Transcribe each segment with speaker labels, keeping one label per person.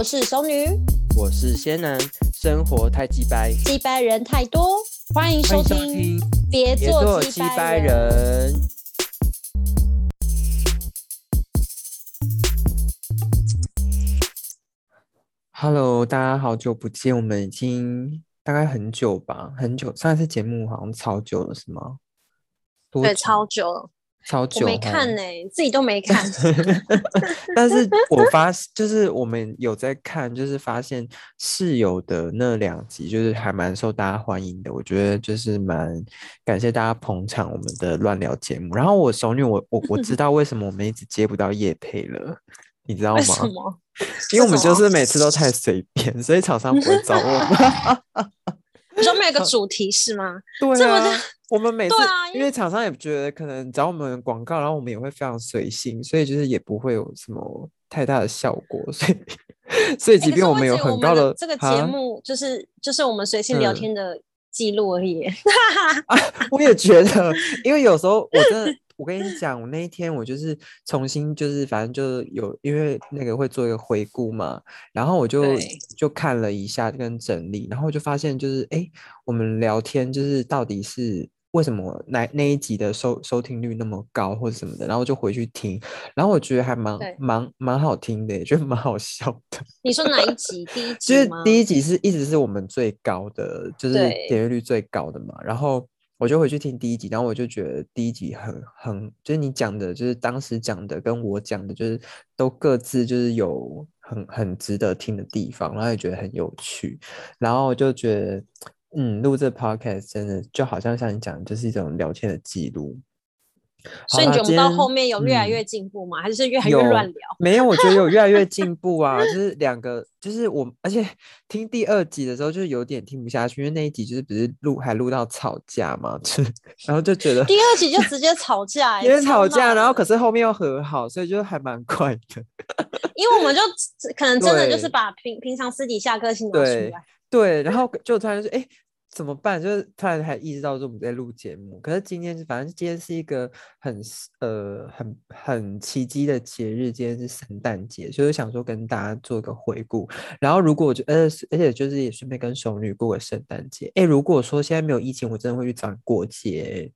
Speaker 1: 我是熟女，
Speaker 2: 我是仙男，生活太鸡掰，
Speaker 1: 鸡掰人太多，欢迎收听，别
Speaker 2: 别
Speaker 1: 做
Speaker 2: 做鸡
Speaker 1: 鸡掰
Speaker 2: 掰
Speaker 1: 人。
Speaker 2: Hello，大家好久不见，我们已经大概很久吧，很久，上一次节目好像超久了，是吗？多
Speaker 1: 对，超久了，我
Speaker 2: 超久，
Speaker 1: 没看呢、自己都没看。
Speaker 2: 但是我发就是我们有在看，就是发现室友的那两集，就是还蛮受大家欢迎的。我觉得就是蛮感谢大家捧场我们的乱聊节目。然后我熟女，我我我知 道为什么我们一直接不到叶配了，你知道吗？
Speaker 1: 么？
Speaker 2: 因为我们就是每次都太随便，所以厂商不会找我们。
Speaker 1: 你说 没有个主题是吗？
Speaker 2: 对
Speaker 1: 这么
Speaker 2: 啊
Speaker 1: 的，
Speaker 2: 我们每次
Speaker 1: 因
Speaker 2: 因为厂商也觉得可能找我们广告，然后我们也会非常随性，所以就是也不会有什么太大的效果，所以所以即便我们有很高的
Speaker 1: 的这个节
Speaker 2: 啊
Speaker 1: 目，就是就是我们随性聊
Speaker 2: 嗯
Speaker 1: 天的记录而已。
Speaker 2: 我也觉得，因为有时候我真的，我跟你讲，我那一天我就是重新就是反正就是有因为那个会做一个回顾嘛，然后我就就看了一下跟整理，然后就发现就是哎，诶我们聊天就是到底是。为什么那那一集的收收听率那么高或者什么的，然后就回去听，然后我觉得还蛮蛮蛮好听的也，觉得蛮好笑的。
Speaker 1: 你说哪一集？第一
Speaker 2: 就是
Speaker 1: 集吗？
Speaker 2: 第一集是一直是我们最高的，就是点阅率最高的嘛。然后我就回去听第一集，然后我就觉得第一集很很，就是你讲的，就是当时讲的跟我讲的，就是都各自就是有很很值得听的地方，然后也觉得很有趣，然后我就觉得，嗯，录这 podcast 真的就好像像你讲，就是一种聊天的记录。
Speaker 1: 所以你觉得我们到后面有越来
Speaker 2: 嗯
Speaker 1: 越进步吗？还是越来越乱聊？
Speaker 2: 没有，我觉得有越来越进步啊，就是两个，就是我，而且听第二集的时候，就是有点听不下去，因为那一集就是不是录还录到吵架嘛，就是然后就觉得
Speaker 1: 第二集就直接吵架、欸，
Speaker 2: 因为吵架，然后可是后面又和好，所以就还蛮快的。
Speaker 1: 因为我们就可能真的就是把平平常私底下个性拿出
Speaker 2: 对
Speaker 1: 来。
Speaker 2: 对，然后就突然说哎。诶怎么办？就是突然还意识到说我们在录节目，可是今天是反正今天是一个很呃很很奇迹的节日，今天是圣诞节，所以想说跟大家做个回顾。然后如果我就呃而且就是也顺便跟熟女过个圣诞节。哎，如果说现在没有疫情，我真的会去找你过节，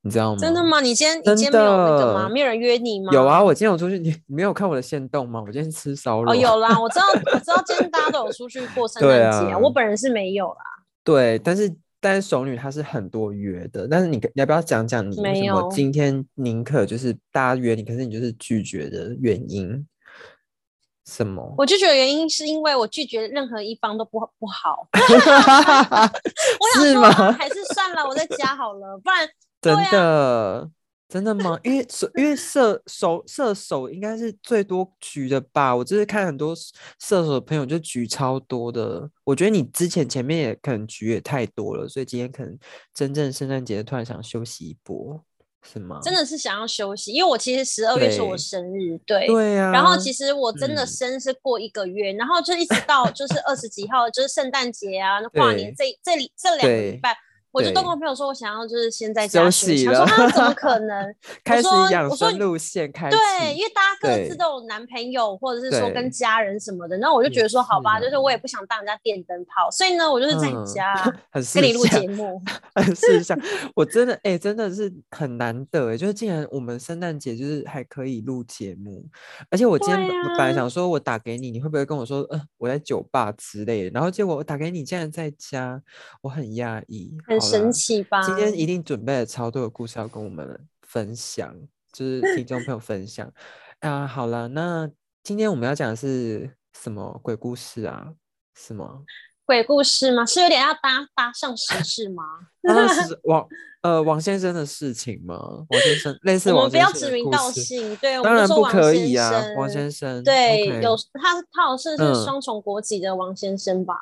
Speaker 2: 你知道吗？
Speaker 1: 真的？吗？你今天你今天没有那个吗？没有人约你吗？
Speaker 2: 有啊，我今天有出去，你 你没有看我的线动吗？我今天吃烧肉。
Speaker 1: 哦，有啦，我知道，我知道今天大家都有出去过圣诞节、
Speaker 2: 啊
Speaker 1: 我本人是没有啦。
Speaker 2: 对，但是但是熟女她是很多约的，但是你你要不要讲讲你为什么今天宁可就是大家约你，可是你就是拒绝的原因？什么？
Speaker 1: 我拒绝的原因是因为我拒绝任何一方都不不好。我想说、
Speaker 2: 是吗
Speaker 1: 啊还是算了，我在家好了，不然对
Speaker 2: 真
Speaker 1: 啊
Speaker 2: 的真的吗？因为射因为射手射手应该是最多局的吧？我就是看很多射手的朋友就局超多的。我觉得你之前前面也可能局也太多了，所以今天可能真正圣诞节突然想休息一波，是吗？
Speaker 1: 真的是想要休息，因为我其实十二月是我生日，对。
Speaker 2: 对呀、
Speaker 1: 然后其实我真的
Speaker 2: 嗯
Speaker 1: 生是过一个月，然后就一直到就是二十几号，就是圣诞节啊、那跨年这这里这两个礼拜，我就跟我朋友说，我想要就是先在家
Speaker 2: 休
Speaker 1: 息。
Speaker 2: 息
Speaker 1: 他说怎么可 能？
Speaker 2: 开始
Speaker 1: 说
Speaker 2: 养生路线开始，
Speaker 1: 对，因为大家各自都有男朋友，或者是说跟家人什么的，然后我就觉得说，好吧，就是我也不想当人家电灯泡，所以呢，我就是在
Speaker 2: 嗯
Speaker 1: 家 跟你录节目。
Speaker 2: 很事项，我真的哎、真的是很难得哎，就是竟然我们圣诞节就是还可以录节目，而且我今天本来
Speaker 1: 啊
Speaker 2: 想说我打给你，你会不会跟我说，呃，我在酒吧之类的，然后结果我打给你，竟然在家，我很压抑，
Speaker 1: 很神奇吧？
Speaker 2: 今天一定准备了超多的故事要跟我们分享，就是听众朋友分享 啊。好了，那今天我们要讲的是什么鬼故事啊？什么？
Speaker 1: 鬼故事吗？是有点要搭搭上时事吗？
Speaker 2: 那是王呃王先生的事情吗？王先生类似
Speaker 1: 我们不要指名道姓，对，
Speaker 2: 当然不可以啊，王先生。
Speaker 1: 对有他，他好像是
Speaker 2: 嗯
Speaker 1: 双重国籍的王先生吧？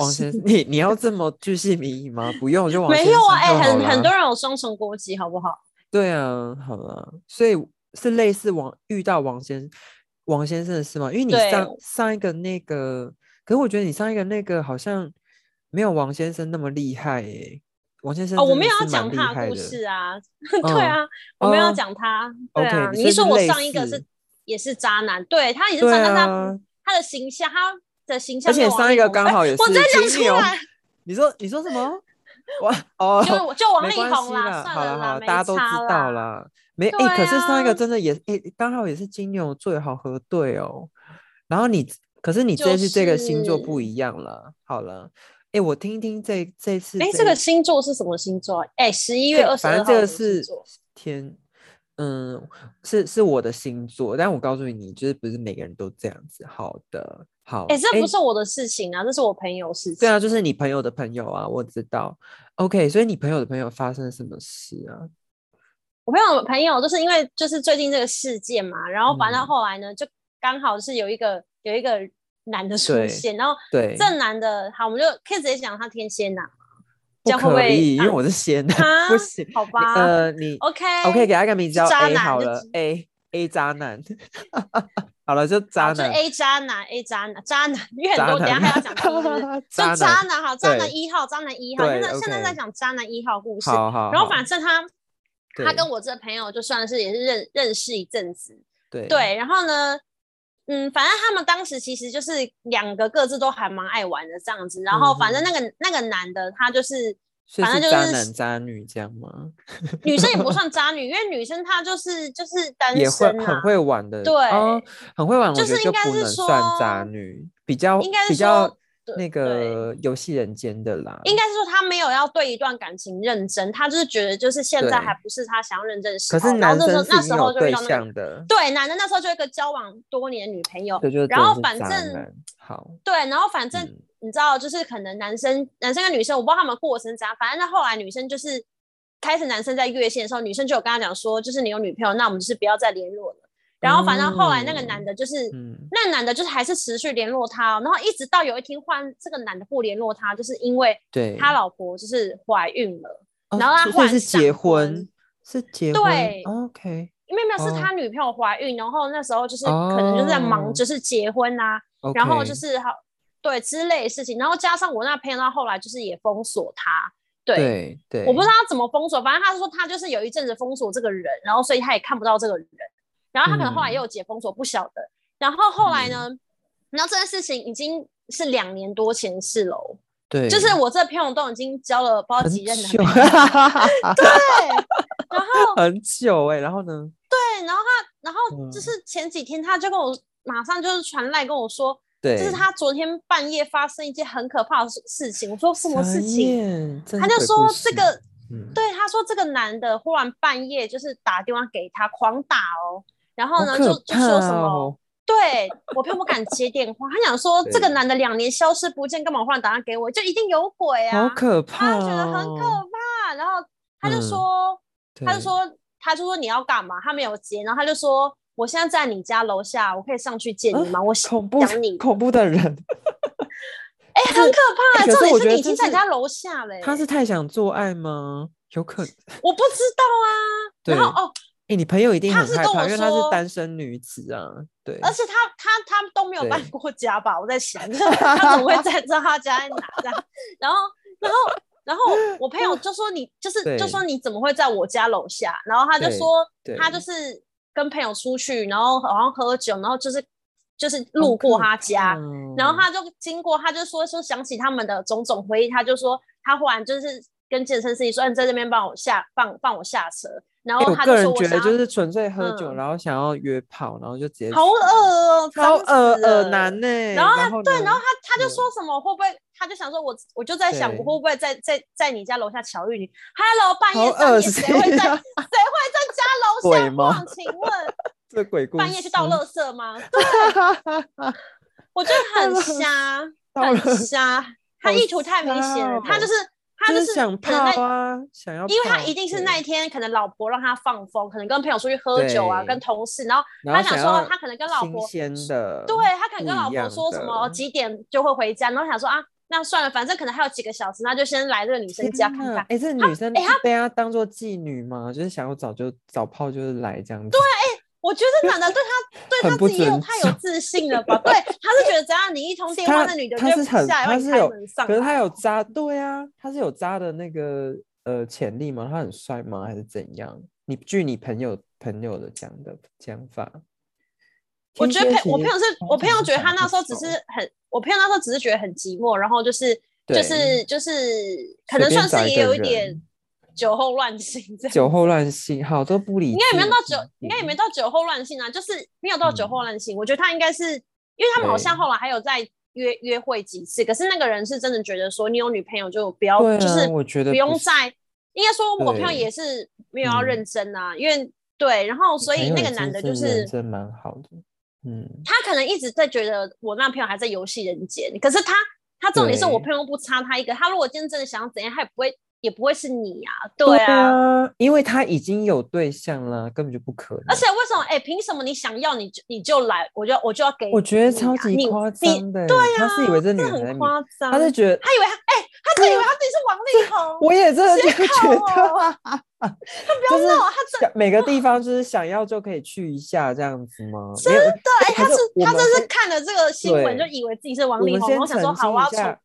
Speaker 2: 王先生，你你要这么巨细靡遗吗？不用，就王先
Speaker 1: 没有啊，哎、很很多人有双重国籍，好不好？
Speaker 2: 对啊，好了，所以是类似王遇到王先王先生的事吗？因为你上上一个那个，可是我觉得你上一个那个好像没有王先生那么厉害耶。王先生
Speaker 1: 哦，我没有要讲他的故事啊，
Speaker 2: 嗯
Speaker 1: 对啊，我没有要
Speaker 2: 哦
Speaker 1: 讲他，对啊。你是说我上一个是也是渣男，对他也是渣男，他
Speaker 2: 啊，
Speaker 1: 他的形象，他的形象
Speaker 2: 而且上一个刚好也是
Speaker 1: 哎我真讲
Speaker 2: 金牛
Speaker 1: 出来，
Speaker 2: 你说你说什么？哇哦，
Speaker 1: 就就王力宏啦，算
Speaker 2: 好了大家都知道
Speaker 1: 啦。
Speaker 2: 没哎、
Speaker 1: 对
Speaker 2: 可是上一个
Speaker 1: 啊
Speaker 2: 真的也哎，刚好也是金牛座，好核对哦。然后你，可是你这次这个星座不一样了。好了，哎，我听听这这次
Speaker 1: 哎，
Speaker 2: 这
Speaker 1: 这个星座是什么星座啊？哎，十一月二十
Speaker 2: 这个是。天，嗯，是是我的星座，但我告诉你，就是不是每个人都这样子。好的，好，
Speaker 1: 哎，这不是我的事情啊，这是我朋友事情。
Speaker 2: 对啊，就是你朋友的朋友啊，我知道。OK，所以你朋友的朋友发生什么事啊？
Speaker 1: 我朋友朋友就是因为就是最近这个事件嘛，然后反正
Speaker 2: 嗯
Speaker 1: 后来呢，就刚好是有一个有一个男的出
Speaker 2: 对
Speaker 1: 现，然后
Speaker 2: 对，
Speaker 1: 这男的，好，我们就可以直接讲他天蝎男嘛，
Speaker 2: 不
Speaker 1: 这样会不会
Speaker 2: 可以，因为
Speaker 1: 啊
Speaker 2: 我是仙男，
Speaker 1: 啊
Speaker 2: 不行。
Speaker 1: 好吧
Speaker 2: 呃，你
Speaker 1: ？OK
Speaker 2: OK，给他一个名字叫
Speaker 1: 渣
Speaker 2: A
Speaker 1: 男
Speaker 2: 好了，A A 渣男。好了，就渣男。
Speaker 1: A 渣男，A 渣男，渣男，因为很多，等下还要讲 就渣
Speaker 2: 男
Speaker 1: 男，好，渣男
Speaker 2: 对
Speaker 1: 一号，渣男一号，
Speaker 2: 对
Speaker 1: 现在现在在讲渣男一号故事，
Speaker 2: 好好，
Speaker 1: 然后反正他他跟我这个朋友就算是也是认认识一阵子，
Speaker 2: 对。
Speaker 1: 对，然后呢，嗯，反正他们当时其实就是两个各自都还蛮爱玩的这样子，然后反正
Speaker 2: 嗯
Speaker 1: 那个、那个男的他就是反正就是
Speaker 2: 是渣男渣女这样吗？
Speaker 1: 女生也不算渣女，因为女生她就是就是单身
Speaker 2: 也会很会玩的，
Speaker 1: 对
Speaker 2: 哦，很会玩，我
Speaker 1: 就是应该是
Speaker 2: 能算渣女，比较
Speaker 1: 应该是
Speaker 2: 比较那个游戏人间的啦，
Speaker 1: 应该是说他没有要对一段感情认真，他就是觉得就是现在还不是他想要认真的时
Speaker 2: 可
Speaker 1: 候。然后
Speaker 2: 是男
Speaker 1: 那时候那时候就遇到那个
Speaker 2: 象的，
Speaker 1: 对男的那时候就有一个交往多年的女朋友，然后反正
Speaker 2: 好，
Speaker 1: 对，然后反正
Speaker 2: 嗯
Speaker 1: 你知道，就是可能男生男生跟女生，我不知道他们过程怎样，反正那后来女生就是开始男生在越线的时候，女生就有跟他讲说，就是你有女朋友，那我们就是不要再联络了。然后反正后来那个男的就是，
Speaker 2: 嗯，
Speaker 1: 那个男的就是还是持续联络他哦，然后一直到有一天换这个男的不联络他，就是因为
Speaker 2: 对，
Speaker 1: 他老婆就是怀孕了，
Speaker 2: 哦
Speaker 1: 然后他
Speaker 2: 所以是结
Speaker 1: 婚
Speaker 2: 婚，是结婚
Speaker 1: 对
Speaker 2: ，OK
Speaker 1: 因为没有是
Speaker 2: 哦
Speaker 1: 他女朋友怀孕，然后那时候就是可能就是在忙
Speaker 2: 哦
Speaker 1: 就是结婚啊然后就是好对之类的事情，然后加上我那朋友到后来就是也封锁他，对。
Speaker 2: 对对，
Speaker 1: 我不知道他怎么封锁，反正他说他就是有一阵子封锁这个人，然后所以他也看不到这个人，然后他可能后来有解封锁，不晓得。然后后来呢，然后这件事情已经是两年多前的事喽，
Speaker 2: 对，
Speaker 1: 就是我这篇我都已经交了不知道
Speaker 2: 很
Speaker 1: 几任男，朋友，对，然后
Speaker 2: 很久哎，然后呢？
Speaker 1: 对，然后他，然后
Speaker 2: 嗯
Speaker 1: 就是前几天他就跟我马上就是传来跟我说，
Speaker 2: 对，
Speaker 1: 就是他昨天半夜发生一件很可怕的事事情。我说什么事情？他就说这个，
Speaker 2: 嗯，
Speaker 1: 对，他说这个男的忽然半夜就是打电话给他狂打哦，然后呢就就说什么，对我朋友不敢接电话，他想说这个男的两年消失不见，干嘛忽然打电话给我？就一定有鬼啊！
Speaker 2: 好可怕，
Speaker 1: 他就觉得很可
Speaker 2: 哦
Speaker 1: 怕，然后他就
Speaker 2: 嗯
Speaker 1: 说。他就说，他就说你要干嘛？他没有接，然后他就说，我现在在你家楼下，我可以上去见你吗？我想
Speaker 2: 恐怖
Speaker 1: 你，
Speaker 2: 恐怖的人，
Speaker 1: 哎、很可怕、重点
Speaker 2: 是
Speaker 1: 是你已经在你家楼下嘞、
Speaker 2: 他是太想做爱吗？有可能。
Speaker 1: 我不知道啊。然后哦，
Speaker 2: 哎、你朋友一定
Speaker 1: 他是跟我
Speaker 2: 很害怕，因为她是单身女子啊。对，
Speaker 1: 而且他他他都没有搬过家吧？我在想，就是他怎么会在知道他家在哪这样？然后然后然后我朋友就说你就是就说你怎么会在我家楼下？然后他就说
Speaker 2: 对
Speaker 1: 他就是跟朋友出去，然后好像喝酒，然后就是就是路过他家，然后他就经过，他就说说想起他们的种种回忆，他就说他忽然就是跟健身司机说，你在这边帮我下放放我下车，然
Speaker 2: 哎、
Speaker 1: 后他就
Speaker 2: 我个人
Speaker 1: 说我
Speaker 2: 觉得就是纯粹喝酒，
Speaker 1: 嗯
Speaker 2: 然后想要约炮，然后就直接
Speaker 1: 好
Speaker 2: 去
Speaker 1: 恶哦，
Speaker 2: 超
Speaker 1: 脏
Speaker 2: 恶恶男呢、
Speaker 1: 然后他对，然后他他就
Speaker 2: 嗯
Speaker 1: 说什么会不会？他就想说我，我就在想，我
Speaker 2: 对
Speaker 1: 会不会在在在你家楼下巧遇你？Hello，半夜
Speaker 2: 好
Speaker 1: 三点谁会在谁会在家楼下？请问
Speaker 2: 这鬼故事
Speaker 1: 半夜去倒垃圾吗？我觉得很瞎，很瞎，他意图太明显了。他就是他
Speaker 2: 就是想泡啊，想要泡，
Speaker 1: 因为他一定是那一天可能老婆让他放风，可能跟朋友出去喝酒啊，跟同事，然后他想说他可能跟老婆
Speaker 2: 新鲜的，
Speaker 1: 对他可能跟老婆说什么几点就会回家，然后想说啊，那算了，反正可能还有几个小时，那就先来这个女生家看看。
Speaker 2: 哎、这女生被他当做妓女吗？就是想要早就早泡就是来这样子。对，
Speaker 1: 我觉得男的对他对他自己也有太有 自信了吧？对，他是觉得只要你一通电话，那女的就会不
Speaker 2: 他是很
Speaker 1: 下来帮你
Speaker 2: 他是有
Speaker 1: 开门上
Speaker 2: 可是他有渣，对啊，他是有渣的那个呃潜力吗？他很帅吗？还是怎样？你据你朋友朋友的讲的讲法，
Speaker 1: 我觉得朋我朋友是我朋友觉得他那时候只
Speaker 2: 是
Speaker 1: 是很，我朋友那时候只是觉得很寂寞，然后就是就是就是可能算是也有一点酒后乱性这样。
Speaker 2: 酒后乱性，好都不理。
Speaker 1: 应该也没有到酒，应该也没到酒后乱性啊，就是没有到酒后乱性。我觉得他应该是，因为他们好像后来还有在约约会几次，可是那个人是真的觉得说，你有女朋友就不要，就是
Speaker 2: 我觉得
Speaker 1: 不用再。应该说，我朋友也是没有要认真啊，因为对，然后所以那个男的就是
Speaker 2: 真蛮好的，嗯，
Speaker 1: 他可能一直在觉得我那朋友还在游戏人间，可是他他重点是我朋友不差他一个，他如果今天真的想要怎样，他也不会。也不会是你呀，对啊，
Speaker 2: 因为他已经有对象了，根本就不可能。
Speaker 1: 而且为什么？哎，凭什么你想要你就你就来，我就我就要给？
Speaker 2: 我觉得超级夸张的，对
Speaker 1: 呀，
Speaker 2: 他是以为这女人
Speaker 1: 很夸张，
Speaker 2: 他是觉得
Speaker 1: 他以为他哎，他真以为他自己是王力宏。
Speaker 2: 我也真的 觉得，
Speaker 1: 他不要闹，他真
Speaker 2: 每个地方就是想要就可以去一下这样子吗？
Speaker 1: 真的，哎，他是他这是看了这个新闻就以为自己是王力宏，我想说好，我要从。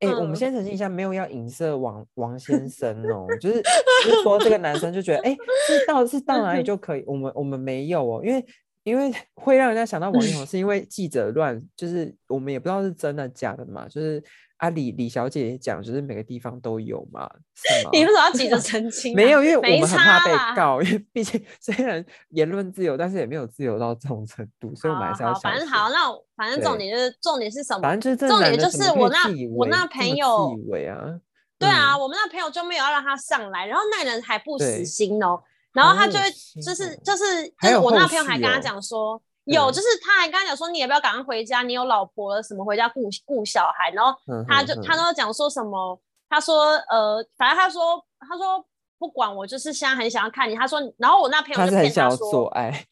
Speaker 2: 哎，我们先澄清一下，没有要影射王王先生哦，就是就是说这个男生就觉得，哎，是到是到哪里 就可以，我们我们没有哦，因为因为会让人家想到王力宏，是因为记者乱，就是我们也不知道是真的假的嘛，就是。啊，李李小姐也讲，就是每个地方都有嘛？
Speaker 1: 你为什么要急着澄清？
Speaker 2: 没有，因为我们很怕被告，因为毕竟虽然言论自由，但是也没有自由到这种程度，所以我们还是要
Speaker 1: 反正好，那反正重点就是重点是什么？
Speaker 2: 反正就是
Speaker 1: 重点就是我那我那朋友
Speaker 2: 以为啊，
Speaker 1: 对啊，我们那朋友就没有要让他上来，然后那人还不死心哦，然后他就会就是就是就是我那朋友还跟他讲说。有，就是他还跟他讲说，你也不要赶快回家，你有老婆了，什么回家顾顾小孩，然后他就他都讲说什么，他说呃，反正他说他说不管我，就是现在很想要看你，他说，然后我那朋友就骗他说
Speaker 2: 做爱，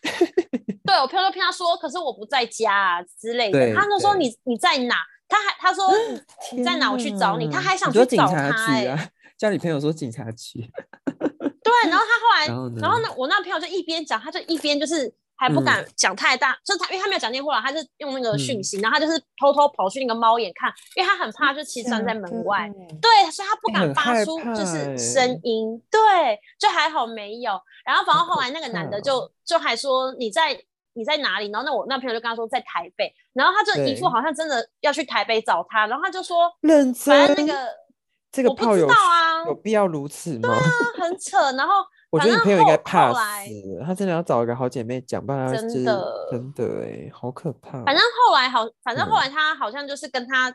Speaker 1: 对我朋友就骗他说，可是我不在家啊之类的，他就说你你在哪？他还他说 你在哪？我去找你，他还想去找他哎，
Speaker 2: 叫你朋友说警察局，
Speaker 1: 对，然后他后来，然后呢，我那朋友就一边讲，他就一边就是。还不敢讲太大，就是他，因为他没有讲电话，他是用那个讯息，然后他就是偷偷跑去那个猫眼看，因为他很怕，就其实站在门外，对，所以他不敢发出就是声音，对，就还好没有。然后反正后来那个男的就就还说你在你在哪里？然后那我那朋友就跟他说在台北，然后他就一副好像真的要去台北找他，然后他就说，反正那个
Speaker 2: 这个
Speaker 1: 炮友啊，
Speaker 2: 有必要如此吗？对
Speaker 1: 啊，很扯。然后。
Speaker 2: 我觉得你朋友应该怕死，他真的要找一个好姐妹讲，不然
Speaker 1: 真的
Speaker 2: 真的哎，好可怕。
Speaker 1: 反正后来好，反正后来他好像就是跟他，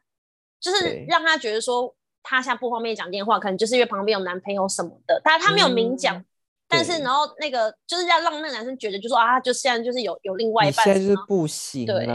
Speaker 1: 就是让他觉得说他现在不方便讲电话，可能就是因为旁边有男朋友什么的，但他没有明讲，但是然后那个就是要让那个男生觉得，就说啊，就现在就是有有另外一半，
Speaker 2: 现在就是不行，对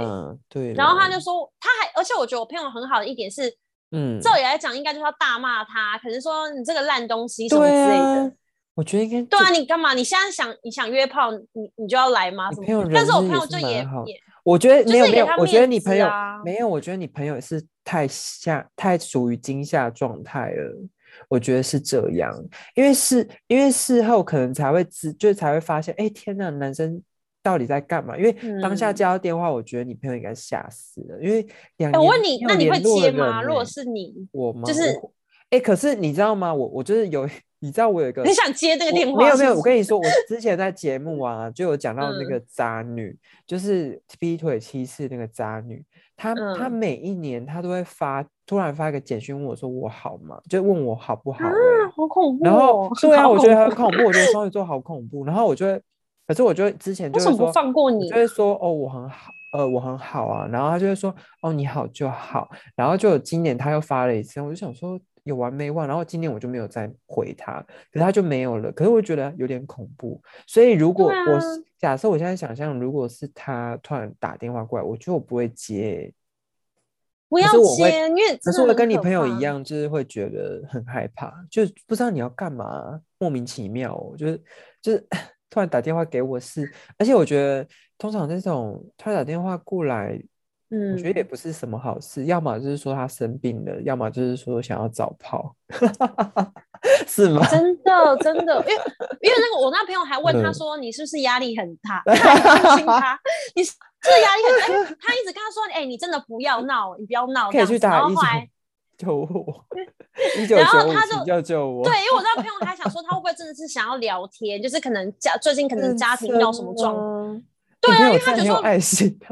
Speaker 2: 对。
Speaker 1: 然后他就说，他还而且我觉得我朋友很好的一点是，嗯，照理来讲应该就是要大骂他，可能说你这个烂东西什么之类的。
Speaker 2: 我觉得应该
Speaker 1: 对啊，你干嘛？你现在想你想约炮，你你就要来吗？
Speaker 2: 朋友，
Speaker 1: 但是我朋友就也也，
Speaker 2: 我觉得没有没有，我觉得你朋友没有，我觉得你朋友是太下太属于惊吓状态了。我觉得是这样，因为事因为事后可能才会知，就才会发现，哎，天呐，男生到底在干嘛？因为当下接到电话，我觉得你朋友应该吓死了，因为两
Speaker 1: 我问你，那你会接吗？如果是你，
Speaker 2: 我吗？
Speaker 1: 就是，
Speaker 2: 哎，可是你知道吗？我我就是有。你知道我有一个，
Speaker 1: 你想接这个电话？
Speaker 2: 没有没有，我跟你说，我 之前在节目啊，就有讲到那个渣女，就是劈腿七次那个渣女，她她每一年她都会发，突然发一个简讯问我说我好吗？就问我好不好？啊，
Speaker 1: 好恐怖！
Speaker 2: 然后对啊，我觉得很恐怖，我觉得双鱼座 好恐怖。然后我就会，可是我就之前就会说
Speaker 1: 放过你，
Speaker 2: 就会说哦我很好，呃我很好啊。然后他就会说哦你好就好。然后就今年他又发了一次，我就想说。有完没完？然后今年我就没有再回他，可是他就没有了。可是我觉得有点恐怖，所以如果我假设我现在想象，如果是他突然打电话过来，我觉得我不会接，
Speaker 1: 不要接，因为
Speaker 2: 可是我跟你朋友一样，就是会觉得很害怕，就不知道你要干嘛，莫名其妙，就是就是突然打电话给我是，而且我觉得通常这种突然打电话过来。嗯，我觉得也不是什么好事，要么就是说他生病了，要么就是说想要早跑，是吗？
Speaker 1: 真的，真的，因为因为那个我那朋友还问他说，你是不是压力很大？担心他，你是压力很大？他一直跟他说，哎，你真的不要闹，你不要闹，
Speaker 2: 可以去打
Speaker 1: 一九
Speaker 2: 救我，一九九五救救我。
Speaker 1: 对，因为我那朋友还想说，他会不会真的是想要聊天，就是可能家最近可能家庭闹什么状况。对因为
Speaker 2: 他
Speaker 1: 觉得说
Speaker 2: 爱心的。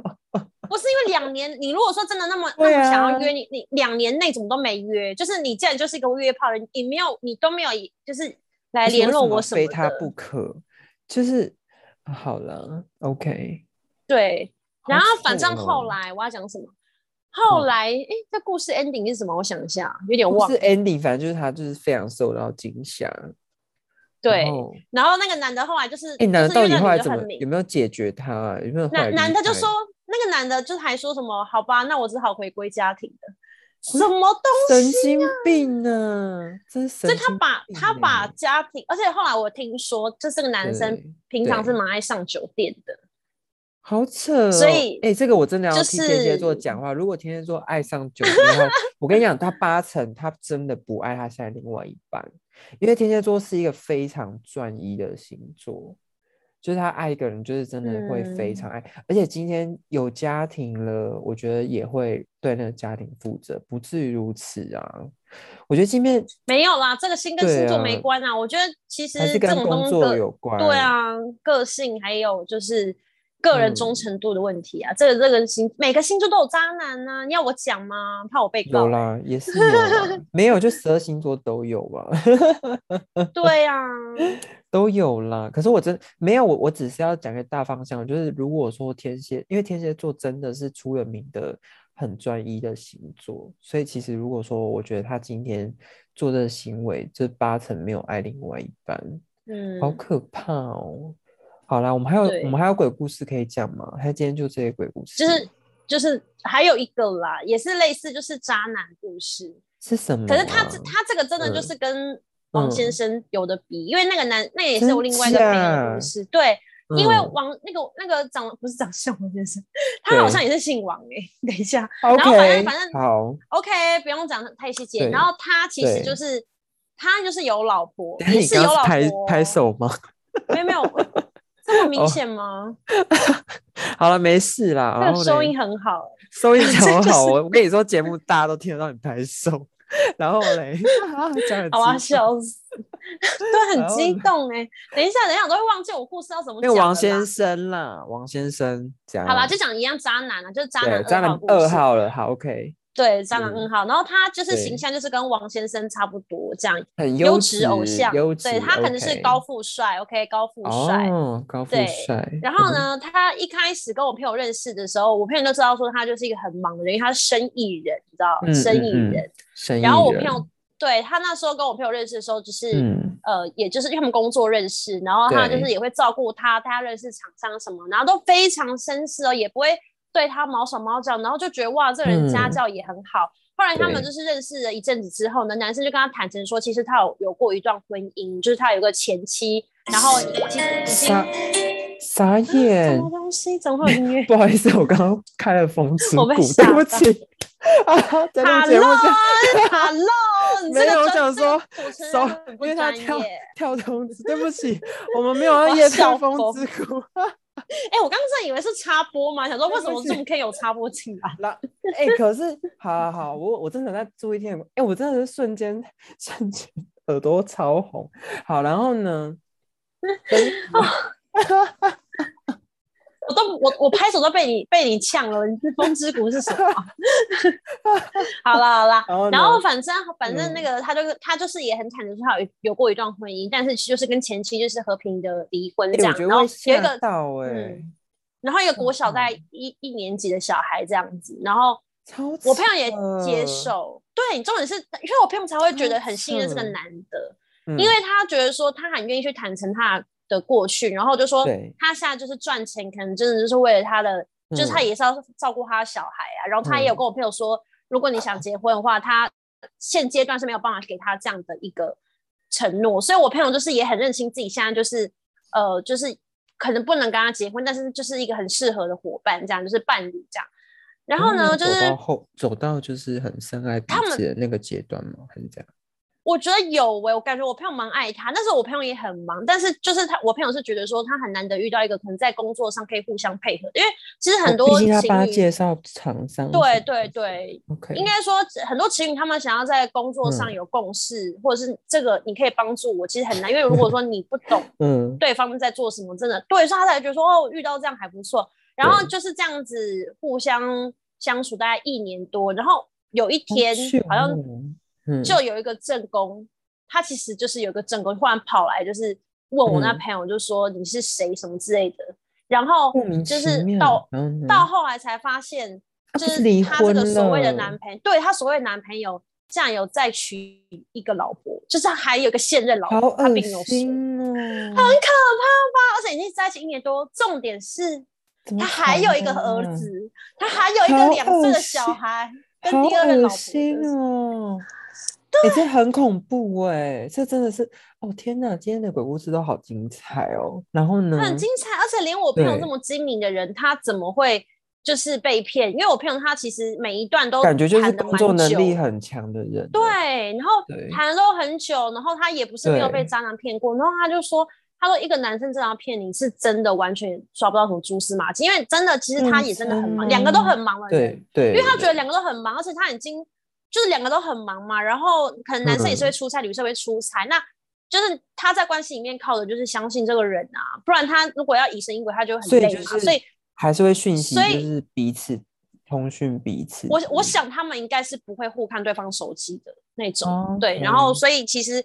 Speaker 1: 不是因为两年，你如果说真的那么那么想要约你，你两年内怎么都没约？就是你既然就是一个约炮人，你没有你都没有，就是来联络我什
Speaker 2: 么非他不可，就是好了，OK。
Speaker 1: 对，然后反正后来我要讲什么？后来哎，这故事 ending 是什么？我想一下，有点忘。
Speaker 2: 是 ending，反正就是他就是非常受到惊吓。
Speaker 1: 对，然后那个男的后来就是，
Speaker 2: 哎，男的到底后来怎么有没有解决他？有没有？
Speaker 1: 男男的就说。那个男的就还说什么？好吧，那我只好回归家庭的。什么东
Speaker 2: 西？神经病呢？真是。
Speaker 1: 所以他把他把家庭，而且后来我听说，这是个男生平常是蛮爱上酒店的。
Speaker 2: 好扯。
Speaker 1: 所以，
Speaker 2: 哎，这个我真的要替天蝎座讲话。如果天蝎座爱上酒店，我跟你讲，他八成他真的不爱他现在另外一半，因为天蝎座是一个非常专一的星座。就是他爱一个人，就是真的会非常爱，而且今天有家庭了，我觉得也会对那个家庭负责，不至于如此啊。我觉得今天
Speaker 1: 没有啦，这个星跟星座没关啊。我觉得其实
Speaker 2: 是跟工作有关，
Speaker 1: 对啊，个性还有就是个人忠诚度的问题啊。这个这个星每个星座都有渣男呢，你要我讲吗？怕我被告？
Speaker 2: 有啦，也是有，没有就十二星座都有吧。
Speaker 1: 对呀。
Speaker 2: 都有啦，可是我真没有我，我只是要讲个大方向，就是如果说天蝎，因为天蝎座真的是出了名的很专一的星座，所以其实如果说我觉得他今天做的行为，这八成没有爱另外一半，嗯，好可怕哦。好啦，我们还有我们还有鬼故事可以讲吗？还是今天就这些鬼故事？
Speaker 1: 就是就是还有一个啦，也是类似就是渣男故事
Speaker 2: 是什么？
Speaker 1: 可是他他这个真的就是跟。王先生有的比，因为那个男，那也是我另外一个朋友的故事。对，因为王那个那个长不是长相王先生，他好像也是姓王哎。等一下，然后反正反正
Speaker 2: 好
Speaker 1: ，OK，不用讲太细节。然后他其实就是他就是有老婆，也是有老
Speaker 2: 婆。拍手吗？
Speaker 1: 没有没有，这么明显吗？
Speaker 2: 好了，没事啦。
Speaker 1: 那个收音很好，
Speaker 2: 收音 很好。我我跟你说，节目大家都听得到你拍手。然后嘞，
Speaker 1: 好啊，笑死，都很激动哎。等一下，等一下，我都会忘记我故事要怎么讲。
Speaker 2: 那王先生啦，王先生讲。
Speaker 1: 好吧，就讲一样渣男啊，就是渣男
Speaker 2: 渣男二号了。好，OK。
Speaker 1: 对，渣男二号，然后他就是形象就是跟王先生差不多，这样
Speaker 2: 很
Speaker 1: 优质偶像。
Speaker 2: 对
Speaker 1: 他可能是高富帅，OK，高富帅。
Speaker 2: 哦，高富帅。
Speaker 1: 然后呢，他一开始跟我朋友认识的时候，我朋友都知道说他就是一个很忙的人，因为他是生意人，你知道，生意人。然后我朋友对他那时候跟我朋友认识的时候，就是呃，也就是他们工作认识，然后他就是也会照顾他，他认识厂商什么，然后都非常绅士哦，也不会对他毛手毛脚，然后就觉得哇，这个人家教也很好。后来他们就是认识了一阵子之后呢，男生就跟他坦诚说，其实他有有过一段婚姻，就是他有个前妻，然后已经已经
Speaker 2: 傻眼，
Speaker 1: 什么东西？怎么会有音乐？
Speaker 2: 不好意思，我刚刚开了风 之
Speaker 1: 谷，
Speaker 2: 对不起。啊，在录节目
Speaker 1: 上，Hello，
Speaker 2: 没有，我想说，说，因为他跳跳通知，对不起，我们没有要夜跳风之谷。
Speaker 1: 哎，我刚刚以为是插播嘛，想说为什么这么可以有插播进来？
Speaker 2: 那，哎，可是，好好好，我我真的在注意听，哎，我真的是瞬间瞬间耳朵超红。好，然后呢？
Speaker 1: 我都我我拍手都被你被你呛了，你是风之谷是什么？好了好了，然后反正反正那个他就是他就是也很惨的说他有有过一段婚姻，但是就是跟前妻就是和平的离婚这样，然后有一个嗯，然后一个国小在一一年级的小孩这样子，然后我朋友也接受，对，重点是因为我朋友才会觉得很信任这个男的，因为他觉得说他很愿意去坦诚他。的过去，然后就说他现在就是赚钱，可能真的就是为了他的，就是他也是要照顾他的小孩啊。然后他也有跟我朋友说，如果你想结婚的话，他现阶段是没有办法给他这样的一个承诺。所以我朋友就是也很认清自己现在就是呃，就是可能不能跟他结婚，但是就是一个很适合的伙伴，这样就是伴侣这样。然后呢，就是
Speaker 2: 后走到就是很深爱彼此的那个阶段吗？还是这样？
Speaker 1: 我觉得有诶、我感觉我朋友蛮爱他，但是我朋友也很忙，但是就是他，我朋友是觉得说他很难得遇到一个可能在工作上可以互相配合，因为其实很多情侣他
Speaker 2: 介绍厂商。
Speaker 1: 对对对
Speaker 2: ，，OK，
Speaker 1: 应该说很多情侣他们想要在工作上
Speaker 2: 嗯。
Speaker 1: 有共识，或者是这个你可以帮助我，其实很难，因为如果说你不懂
Speaker 2: 嗯，
Speaker 1: 对方在做什么，真的对，所以他才觉得说哦，遇到这样还不错，然后就是这样子互相相处大概一年多，然后有一天好像
Speaker 2: 哦嗯。
Speaker 1: 就有一个正宫，他其实就是有一个正宫，忽然跑来就是问我那
Speaker 2: 嗯。
Speaker 1: 朋友，就说你是谁什么之类的，然后就是到到后来才发现，就
Speaker 2: 是离
Speaker 1: 他这个所谓的男朋友，对他所谓的男朋友竟然有再娶一个老婆，就是还有一个现任老婆，他
Speaker 2: 恶
Speaker 1: 并没有说，很可怕吧？而且已经在一起一年多，重点是他还有一个儿子，他还有一个两岁的小孩，跟第二任老婆！
Speaker 2: 哎、这很恐怖哎、这真的是哦天哪！今天的鬼故事都好精彩哦。然后呢？
Speaker 1: 很精彩，而且连我朋友这么精明的人，他怎么会就是被骗？因为我朋友他其实每一段都
Speaker 2: 感觉就是工作能力很强的人。，
Speaker 1: 对，然后谈了都很久，然后他也不是没有被渣男骗过，然后他就说。他说：“一个男生这样骗你是真的完全抓不到什么蛛丝马迹，因为真的，其实他也真的很忙，两个都
Speaker 2: 啊
Speaker 1: 很忙了
Speaker 2: 对。对，
Speaker 1: 因为他觉得两个都很忙，而且他已经就是两个都很忙嘛，然后可能男生也是会出差，女生会出差，那就是他在关系里面靠的就是相信这个人啊，不然他如果要疑神疑鬼，他就很累嘛。
Speaker 2: 是
Speaker 1: 所以
Speaker 2: 还是会讯息，就是彼此通讯彼此。
Speaker 1: 我我想他们应该是不会互看对方手机的那种，
Speaker 2: 哦
Speaker 1: 对。然后所以其实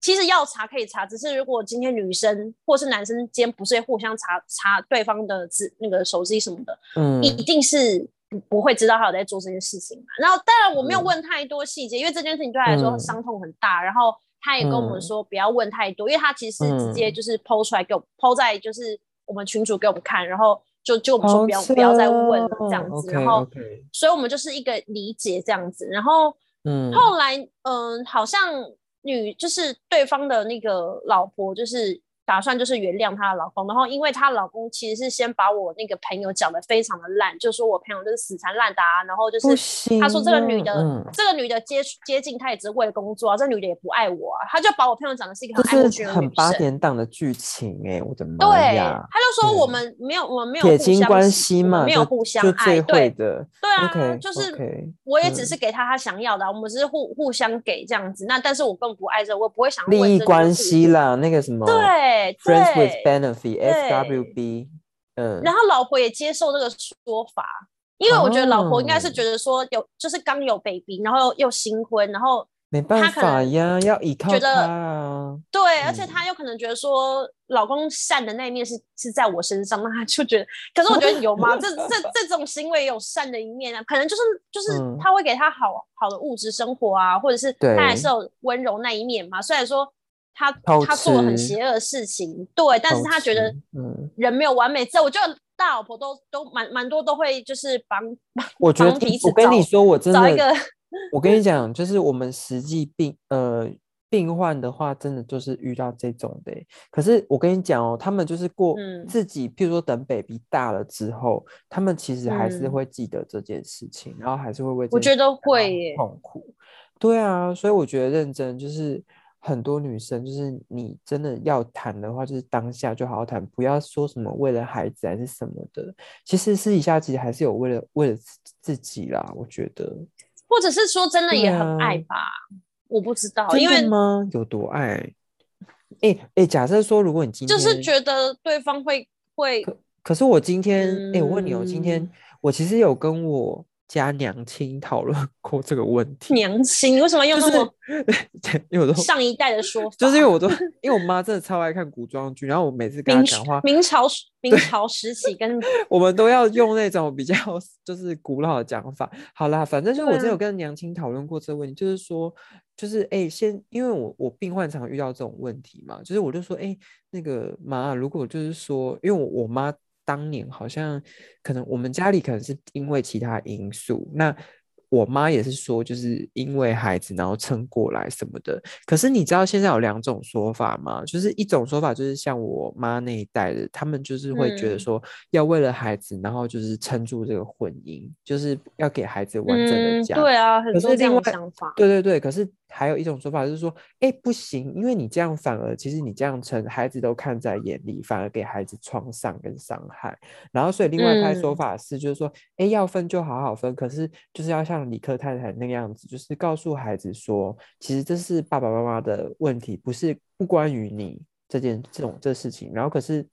Speaker 1: 其实要查可以查，只是如果今天女生或是男生间不是会互相查查对方的资那个手机什么的，
Speaker 2: 嗯
Speaker 1: 一定是不不会知道他有在做这件事情嘛。然后当然我没有
Speaker 2: 嗯
Speaker 1: 问太多细节，因为这件事情对他来说
Speaker 2: 嗯
Speaker 1: 伤痛很大。然后他也跟我们
Speaker 2: 嗯
Speaker 1: 说不要问太多，因为他其实直接
Speaker 2: 嗯
Speaker 1: 就是抛出来给我抛在就是我们群主给我们看，然后就就我们说
Speaker 2: 好
Speaker 1: 不要不要再问了这样子。然后所以我们就是一个理解这样子。然后
Speaker 2: 嗯，
Speaker 1: 后来嗯、好像女就是对方的那个老婆就是。打算就是原谅她的老公，然后因为她老公其实是先把我那个朋友讲的非常的烂，就说我朋友就是死缠烂打啊，然后就是他说这个女的，这个女的接接近他也只是为了工作啊，这女的也不爱我啊，他就把我朋友讲的是一个很
Speaker 2: 很八
Speaker 1: 生。
Speaker 2: 点档的剧情哎、我的妈
Speaker 1: 对，
Speaker 2: 呀！
Speaker 1: 他就说我们没有，我们没有
Speaker 2: 铁
Speaker 1: 互相
Speaker 2: 金关系嘛，
Speaker 1: 没有互相爱，对
Speaker 2: 的。
Speaker 1: 对啊就是我也只
Speaker 2: 嗯
Speaker 1: 是给他他想要的啊，我们只是互互相给这样子。那但是我更不爱这个，我不会想
Speaker 2: 利益关。系啦，那个什么
Speaker 1: 对
Speaker 2: ，Friends with
Speaker 1: 对
Speaker 2: ，benefit（FWB），嗯，
Speaker 1: 然后老婆也接受这个说法，因为我觉得老婆应该是
Speaker 2: 哦
Speaker 1: 觉得说有就是刚有 baby，然后又又新婚，然后
Speaker 2: 没办法呀，要依靠他啊。
Speaker 1: 对，而且
Speaker 2: 嗯
Speaker 1: 她有可能觉得说，老公善的那一面是是在我身上，那她就觉得，可是我觉得有吗？这这这种行为有善的一面啊，可能就是就是
Speaker 2: 嗯
Speaker 1: 他会给他好好的物质生活啊，或者是他还是有温柔那一面嘛。虽然说他他做了很邪恶的事情，对，但是他觉得
Speaker 2: 嗯
Speaker 1: 人没有完美，这我觉得大老婆都都蛮蛮多都会就是帮
Speaker 2: 我觉得
Speaker 1: 帮
Speaker 2: 我跟你说，我真的，
Speaker 1: 找一个
Speaker 2: 我跟你讲，就是我们实际病呃病患的话，真的就是遇到这种的欸。可是我跟你讲哦，他们就是过
Speaker 1: 嗯
Speaker 2: 自己，譬如说等 baby 大了之后，他们其实还是
Speaker 1: 嗯
Speaker 2: 会记得这件事情，然后还是会为
Speaker 1: 我觉得会耶
Speaker 2: 痛苦。对啊，所以我觉得认真就是。很多女生就是你真的要谈的话，就是当下就好好谈，不要说什么为了孩子还是什么的。其实私底下其实还是有为了为了自自己啦，我觉得。
Speaker 1: 或者是说真的也很爱吧，我不知道，因为
Speaker 2: 吗？有多爱？哎、哎、假设说如果你今天
Speaker 1: 就是觉得对方会会
Speaker 2: 可可是我今天，哎、我问你哦，今天
Speaker 1: 嗯
Speaker 2: 我其实有跟我家娘亲讨论 过这个问题，
Speaker 1: 娘亲，为什么用
Speaker 2: 就是
Speaker 1: 那么
Speaker 2: 因为我都
Speaker 1: 上一代的说法？
Speaker 2: 就是因为我都因为我妈真的超爱看古装剧，然后我每次跟她讲话，
Speaker 1: 明朝时明朝时期跟
Speaker 2: 我们都要用那种比较就是古老的讲法。好啦，反正就是我真有跟娘亲讨论过这个问题，就是说，就是哎、先因为我我病患常遇到这种问题嘛，就是我就说，哎、那个妈，如果就是说，因为我我妈当年好像可能我们家里可能是因为其他因素，那。我妈也是说，就是因为孩子，然后撑过来什么的。可是你知道现在有两种说法吗？就是一种说法就是像我妈那一代的，他们就是会觉得
Speaker 1: 嗯
Speaker 2: 说要为了孩子，然后就是撑住这个婚姻，就是要给孩子完整的
Speaker 1: 嗯，
Speaker 2: 家。
Speaker 1: 对啊，很
Speaker 2: 可
Speaker 1: 多这样的想法。
Speaker 2: 对对对，可是还有一种说法就是说，哎，不行，因为你这样反而其实你这样成孩子都看在眼里，反而给孩子创伤跟伤害。然后所以另外一派说法是，就是说，哎，要分就好好分，可是就是要像李克太太那个样子，就是告诉孩子说，其实这是爸爸妈妈的问题，不是不关于你这件这种这事情。然后可是。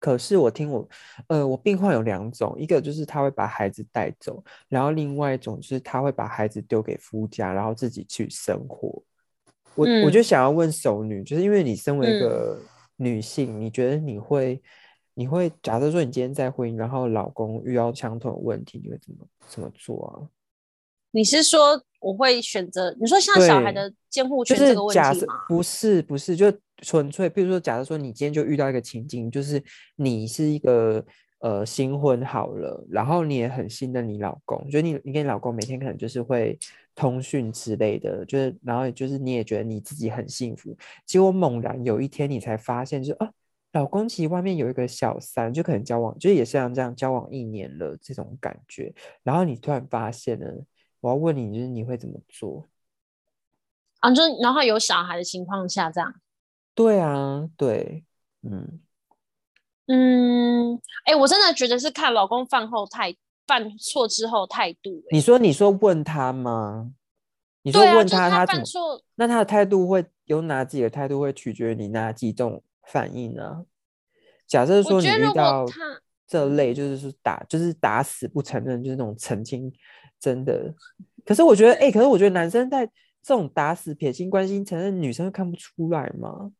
Speaker 2: 可是我听我，呃，我病患有两种，一个就是他会把孩子带走，然后另外一种就是他会把孩子丢给夫家，然后自己去生活。我我就想要问熟女，就是因为你身为一个女性，你觉得你会你会假设说你今天在婚姻，然后老公遇到相同的问题，你会怎么怎么做啊？
Speaker 1: 你是说我会选择？你说像小孩的监护权这个问题吗？
Speaker 2: 不是，不是，就。纯粹，比如说，假如说你今天就遇到一个情境，就是你是一个呃新婚好了，然后你也很信任你老公，就你你跟你老公每天可能就是会通讯之类的，就是然后就是你也觉得你自己很幸福，结果猛然有一天你才发现，就啊，老公其实外面有一个小三，就可能交往，就也是像这样交往一年了这种感觉，然后你突然发现了，我要问你，就是你会怎么做？
Speaker 1: 啊，就然后有小孩的情况下这样。
Speaker 2: 对啊，对，嗯
Speaker 1: 嗯，哎，我真的觉得是看老公饭后态犯错之后态度。
Speaker 2: 你说，你说问他吗？你说问他，他
Speaker 1: 犯错，
Speaker 2: 那他的态度会有哪几个态度会取决于你哪几种反应呢？假设说你遇到这类，就是说打，就是打死不承认，就是那种澄清，真的。可是我觉得，哎，可是我觉得男生在这种打死撇清关心承认，女生看不出来吗？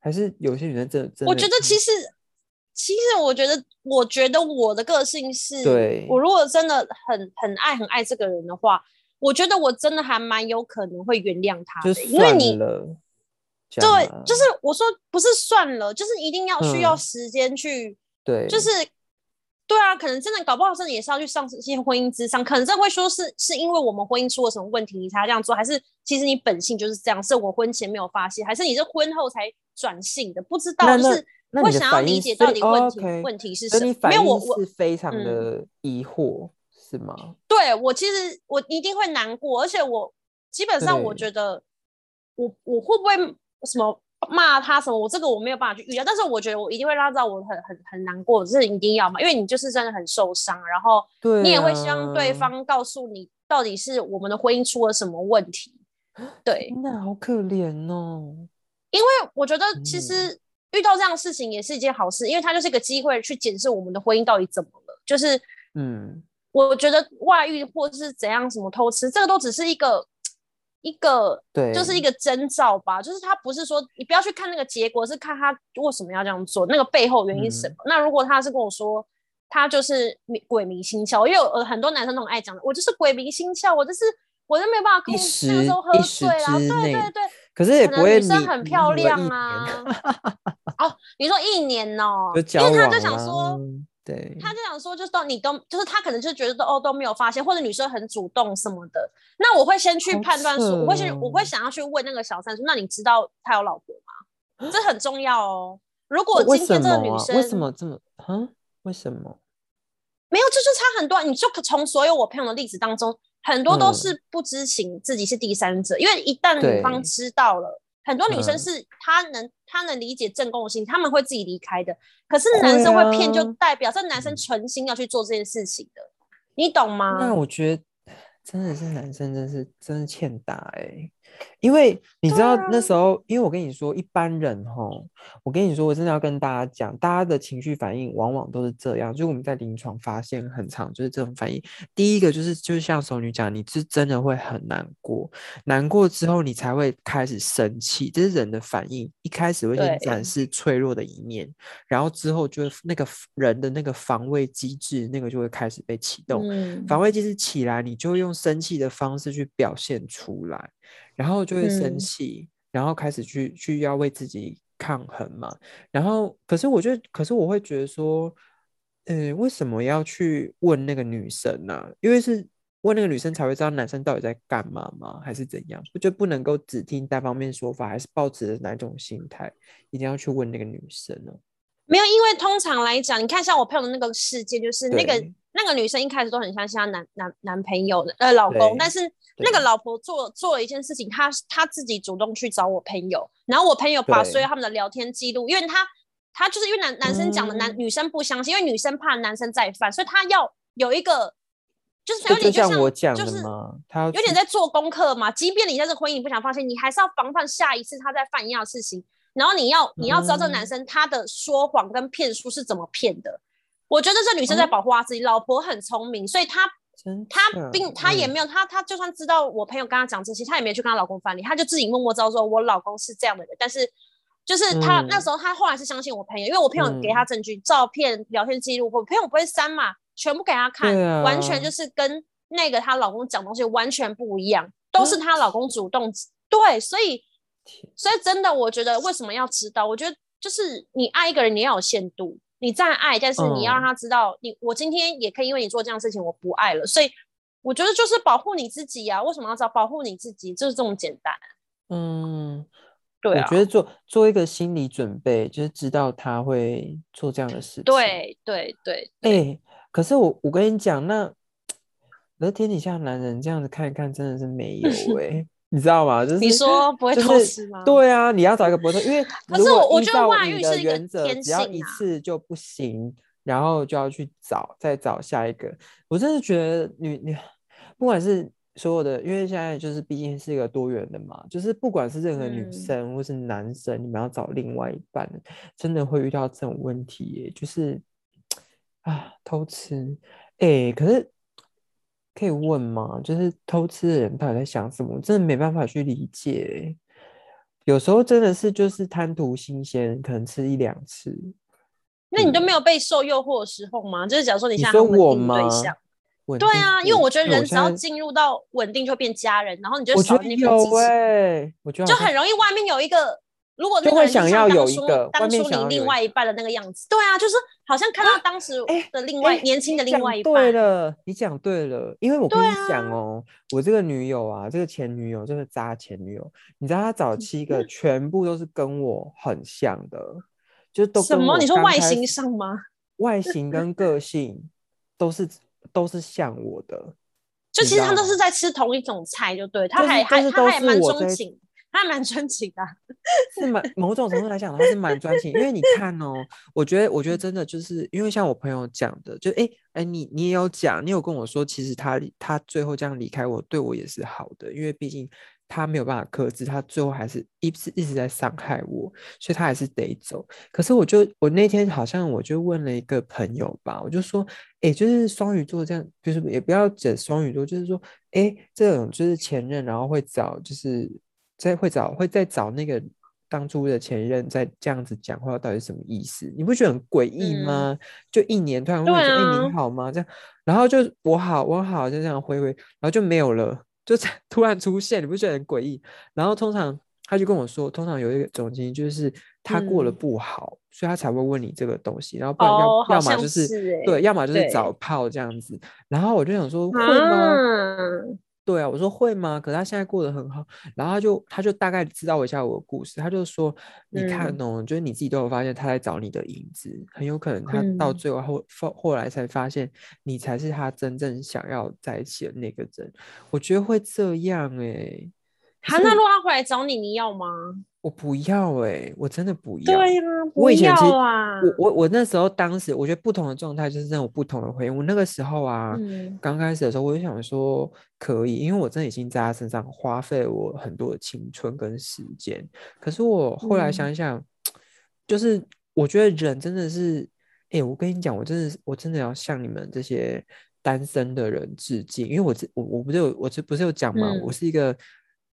Speaker 2: 还是有些女生真的，真的，
Speaker 1: 我觉得其实，其实我觉得，我觉得我的个性是，
Speaker 2: 对
Speaker 1: 我如果真的很很爱很爱这个人的话，我觉得我真的还蛮有可能会原谅他的，因为你，对，就是我说不是算了，就是一定要需要时间去，
Speaker 2: 对，
Speaker 1: 就是。对啊，可能真的搞不好，真的也是要去上一些婚姻之上，可能真会说是是因为我们婚姻出了什么问题，你才这样做，还是其实你本性就是这样，是我婚前没有发现，还是你是婚后才转性的？不知道，就是会想要理解到底问题问题是什么？
Speaker 2: 没有，我我是非常的疑惑，是吗？
Speaker 1: 对我其实我一定会难过，而且我基本上我觉得我我会不会什么？骂他什么？我这个我没有办法去预料，但是我觉得我一定会让到我很很很难过，这是一定要嘛，因为你就是真的很受伤，然后你也会希望对方告诉你到底是我们的婚姻出了什么问题。对，
Speaker 2: 那好可怜哦。
Speaker 1: 因为我觉得其实遇到这样的事情也是一件好事，因为它就是一个机会去检视我们的婚姻到底怎么了。就是嗯，我觉得外遇或是怎样什么偷吃，这个都只是一个。一个
Speaker 2: 对，
Speaker 1: 就是一个征兆吧，就是他不是说你不要去看那个结果，是看他为什么要这样做，那个背后原因是什么。那如果他是跟我说他就是鬼迷心窍，因为有很多男生都很爱讲的，我就是鬼迷心窍，我就是我就没有办法控制，那个时候喝醉啊，对对对。
Speaker 2: 可是也不会
Speaker 1: 女生很漂亮啊。哦，你说一年哦，因为他就想说。
Speaker 2: 对，
Speaker 1: 他就想说，就是到你都，就是他可能就觉得都哦都没有发现，或者女生很主动什么的。那我会先去判断说，我会去，我会想要去问那个小三说，那你知道他有老婆吗？这很重要哦。如果今天这个女生
Speaker 2: 为什么这么啊？为什么？
Speaker 1: 没有，就是差很多。你就从所有我朋友的例子当中，很多都是不知情自己是第三者，因为一旦女方知道了。很多女生是她能她能理解正宫的心，他们会自己离开的。可是男生会骗，就代表这男生存心要去做这件事情的，你懂吗？
Speaker 2: 那我觉得真的是男生，真是真是欠打哎。因为你知道那时候，因为我跟你说，一般人哈，我跟你说，我真的要跟大家讲，大家的情绪反应往往都是这样。就我们在临床发现很长，就是这种反应。第一个就是，就是像熟女讲，你是真的会很难过，难过之后你才会开始生气，这是人的反应。一开始会先展示脆弱的一面，然后之后就那个人的那个防卫机制，那个就会开始被启动。防卫机制起来，你就用生气的方式去表现出来。然后就会生气，然后开始去去要为自己抗衡嘛。然后，可是我觉得，可是我会觉得说，嗯，为什么要去问那个女生呢？因为是问那个女生才会知道男生到底在干嘛吗？还是怎样？我觉得不能够只听单方面说法，还是抱持哪种心态，一定要去问那个女生呢？
Speaker 1: 没有，因为通常来讲，你看像我朋友的那个事件，就是那个那个女生一开始都很相信她男男男朋友的呃老公，但是。那个老婆做做了一件事情，她她自己主动去找我朋友，然后我朋友把所有他们的聊天记录，因为她她就是因为男男生讲的男女生不相信，因为女生怕男生再犯，所以她要有一个就是有点
Speaker 2: 就
Speaker 1: 像
Speaker 2: 我讲
Speaker 1: 就是
Speaker 2: 嘛，他
Speaker 1: 有点在做功课嘛。即便你在这婚姻你不想放弃，你还是要防范下一次他再犯一样的事情。然后你要你要知道这个男生他的说谎跟骗术是怎么骗的。我觉得这女生在保护她自己，老婆很聪明，所以她她并她也没有她她就算知道我朋友跟她讲这些，她也没有去跟她老公翻脸，她就自己默默知道说我老公是这样的人。但是就是她那时候她后来是相信我朋友，因为我朋友给她证据、照片、聊天记录，我朋友不会删嘛，全部给她看，完全就是跟那个她老公讲东西完全不一样，都是她老公主动对，所以所以真的我觉得为什么要知道？我觉得就是你爱一个人，你要有限度。你再爱，但是你要让他知道，你我今天也可以因为你做这样事情，我不爱了。所以我觉得就是保护你自己呀。为什么要找保护你自己？就是这么简单。
Speaker 2: 嗯，
Speaker 1: 对
Speaker 2: 啊。我觉得做做一个心理准备，就是知道他会做这样的事情。
Speaker 1: 对对对。
Speaker 2: 哎，可是我我跟你讲，那 可是天底下男人这样子看一看，真的是没有哎。你知道吗？就是
Speaker 1: 你说不会偷吃吗？
Speaker 2: 对啊，你要找一个不会偷，因为
Speaker 1: 可是我我觉得外
Speaker 2: 遇
Speaker 1: 是一个
Speaker 2: 原则，只要一次就不行，然后就要去找，再找下一个。我真的觉得女女不管是所有的，因为现在就是毕竟是一个多元的嘛，就是不管是任何女生或是男生，你们要找另外一半，真的会遇到这种问题，耶，就是 啊偷吃，哎，可是。可以问吗？就是偷吃的人到底在想什么？真的没办法去理解。有时候真的是就是贪图新鲜，可能吃一两次。
Speaker 1: 那你都没有被受诱惑的时候吗？就是假如说
Speaker 2: 你
Speaker 1: 现在
Speaker 2: 稳定
Speaker 1: 对啊，因为我觉得人只要进入到稳定就变家人，然后你就少那份
Speaker 2: 有哎，我觉得
Speaker 1: 就很容易外面有一个。如果就会
Speaker 2: 想要有一个
Speaker 1: 当初你另外一半的那个样子，对啊，就是好像看到当时的另外年轻的另外一半。
Speaker 2: 对了，你讲对了，因为我跟你讲哦，我这个女友啊，这个前女友，这个渣前女友，你知道她找七个全部都是跟我很像的，就都
Speaker 1: 什么？你说外形上吗？
Speaker 2: 外形跟个性都是都是像我的，
Speaker 1: 就其实他都是在吃同一种菜，就对，他还还他还蛮钟情。他蛮专情的，
Speaker 2: 是蛮某种程度来讲，他是蛮专情。因为你看哦，我觉得，我觉得真的就是因为像我朋友讲的，就哎哎，你你也有讲，你有跟我说，其实他他最后这样离开我，对我也是好的，因为毕竟他没有办法克制，他最后还是一直一直在伤害我，所以他还是得走。可是我就我那天好像我就问了一个朋友吧，我就说，哎，就是双鱼座这样，就是也不要整双鱼座，就是说，哎，这种就是前任，然后会找就是。再会找会再找那个当初的前任在这样子讲话，到底什么意思？你不觉得很诡异吗？就一年突然问说：“哎，你好吗？”这样，然后就我好我好就这样回回，然后就没有了，就突然出现，你不觉得很诡异？然后通常他就跟我说，通常有一个总经就是他过得不好，所以他才会问你这个东西，然后不然要要么就是对，要么就是找炮这样子。然后我就想说，会吗？对啊，我说会吗？可是他现在过得很好，然后他就他就大概知道一下我的故事，他就说：“你看哦，就是你自己都有发现他在找你的影子，很有可能他到最后后来才发现你才是他真正想要在一起的那个人。”我觉得会这样哎。
Speaker 1: 好，那如果他回来找你，你要吗？
Speaker 2: 我不要哎，我真的不要。
Speaker 1: 对呀，
Speaker 2: 我以前其实
Speaker 1: 我
Speaker 2: 我我那时候当时我觉得不同的状态就是那种不同的回应。我那个时候啊，刚开始的时候我就想说可以，因为我真的已经在他身上花费我很多的青春跟时间。可是我后来想想，就是我觉得人真的是，哎，我跟你讲，我真的我真的要向你们这些单身的人致敬，因为我这我我不是有我这不是有讲吗？我是一个。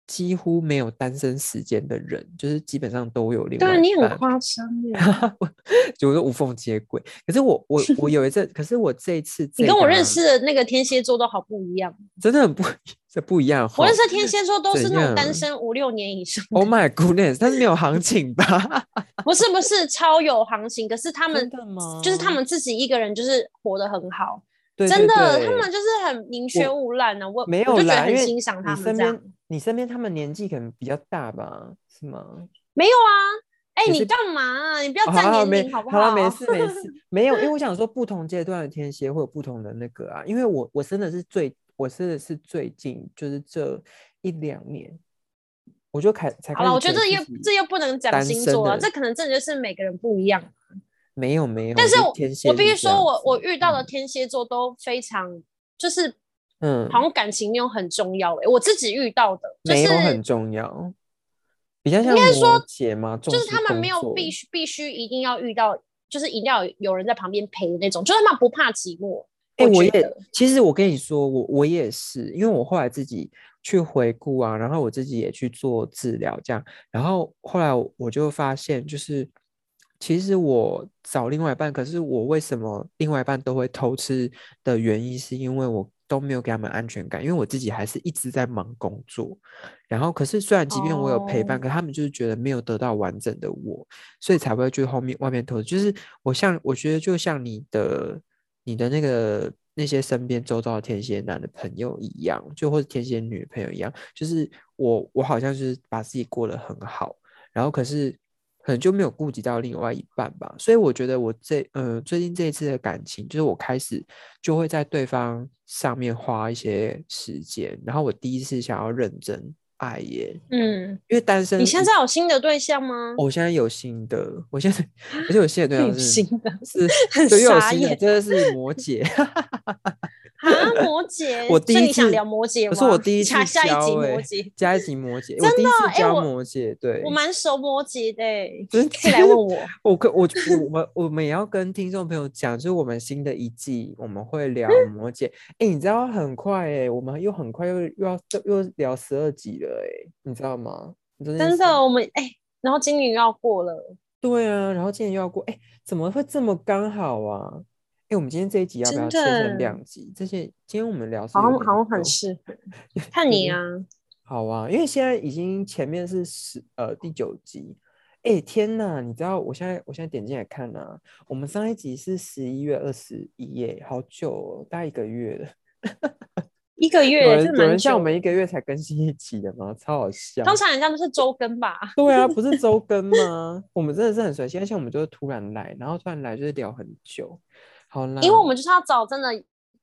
Speaker 2: 几乎没有单身时间的人，就是基本上都有另外。
Speaker 1: 对，你很夸张耶，
Speaker 2: 就是无缝接轨。可是我我 我有一次，可是我这一次，
Speaker 1: 你跟我认识的那个天蝎座都好不一样，
Speaker 2: 真的很不这不一样。
Speaker 1: 我认识天蝎座都是那种单身五六年以上。
Speaker 2: Oh my goodness，但是没有行情吧？
Speaker 1: 不是不是，超有行情。可是他们就是他们自己一个人就是活得很好。真的，他们就是很宁缺毋滥呢。我
Speaker 2: 没有
Speaker 1: 来，很欣赏他们这样。
Speaker 2: 你身边他们年纪可能比较大吧？是吗？
Speaker 1: 没有啊，哎，你干嘛？你不要占年龄好不好？
Speaker 2: 好了，没事没事，没有，因为我想说不同阶段的天蝎会有不同的那个啊。因为我我真的是最我是是最近就是这一两年，我就开才
Speaker 1: 好了。我觉得
Speaker 2: 这
Speaker 1: 又这又不能讲星座啊，这可能真的就是每个人不一样。
Speaker 2: 没有没有，
Speaker 1: 但是我
Speaker 2: 我
Speaker 1: 必须说，我我遇到的天蝎座都非常就是嗯，好像感情没有很重要哎，我自己遇到的没
Speaker 2: 有很重要，比较像摩羯吗？
Speaker 1: 就是他们没有必须必须一定要遇到，就是一定要有人在旁边陪的那种，就是他们不怕寂寞。
Speaker 2: 哎，我也其实我跟你说，我我也是，因为我后来自己去回顾啊，然后我自己也去做治疗，这样，然后后来我就发现，就是其实我找另外一半，可是我为什么另外一半都会偷吃的原因，是因为我都没有给他们安全感，因为我自己还是一直在忙工作，然后可是虽然即便我有陪伴，可他们就是觉得没有得到完整的我，所以才会去后面外面偷。就是我像我觉得就像你的。你的那个那些身边周遭的天蝎男的朋友一样，就或者天蝎女朋友一样，就是我我好像是把自己过得很好，然后可是可能就没有顾及到另外一半吧。所以我觉得我这呃最近这一次的感情，就是我开始就会在对方上面花一些时间，然后我第一次想要认真。爱耶，嗯，因为单身。
Speaker 1: 你现在有新的对象吗？
Speaker 2: 我现在有新的，我现在而且我新的对象 是
Speaker 1: 新的，
Speaker 2: 是
Speaker 1: 很
Speaker 2: 傻眼，真的是摩羯。
Speaker 1: 啊，摩羯！
Speaker 2: 我第一
Speaker 1: 次想聊摩羯，
Speaker 2: 可是我第一次
Speaker 1: 加下一集
Speaker 2: 摩
Speaker 1: 羯，
Speaker 2: 加一集摩羯，真的哎，摩羯，对，
Speaker 1: 我蛮熟摩羯的，可以来问我。
Speaker 2: 我跟我我们我们也要跟听众朋友讲，就是我们新的一季我们会聊摩羯。哎，你知道很快哎，我们又很快又又要又聊十二集了哎，你知道吗？
Speaker 1: 真的，我们哎，然后今年又要过了。
Speaker 2: 对啊，然后今年又要过，哎，怎么会这么刚好啊？哎，我们今天这一集要不要切成两集？这些今天我们聊
Speaker 1: 好像好像很适合，看你啊。
Speaker 2: 好啊，因为现在已经前面是十呃第九集。哎，天哪！你知道我现在我现在点进来看呢，我们上一集是十一月二十一耶，好久，哦，大概一个月了。
Speaker 1: 一个月，有
Speaker 2: 人像我们一个月才更新一集的吗？超好笑。
Speaker 1: 通常人家都是周更吧？
Speaker 2: 对啊，不是周更 吗？我们真的是很随心，像我们就是突然来，然后突然来就是聊很久。
Speaker 1: 因为我们就是要找真的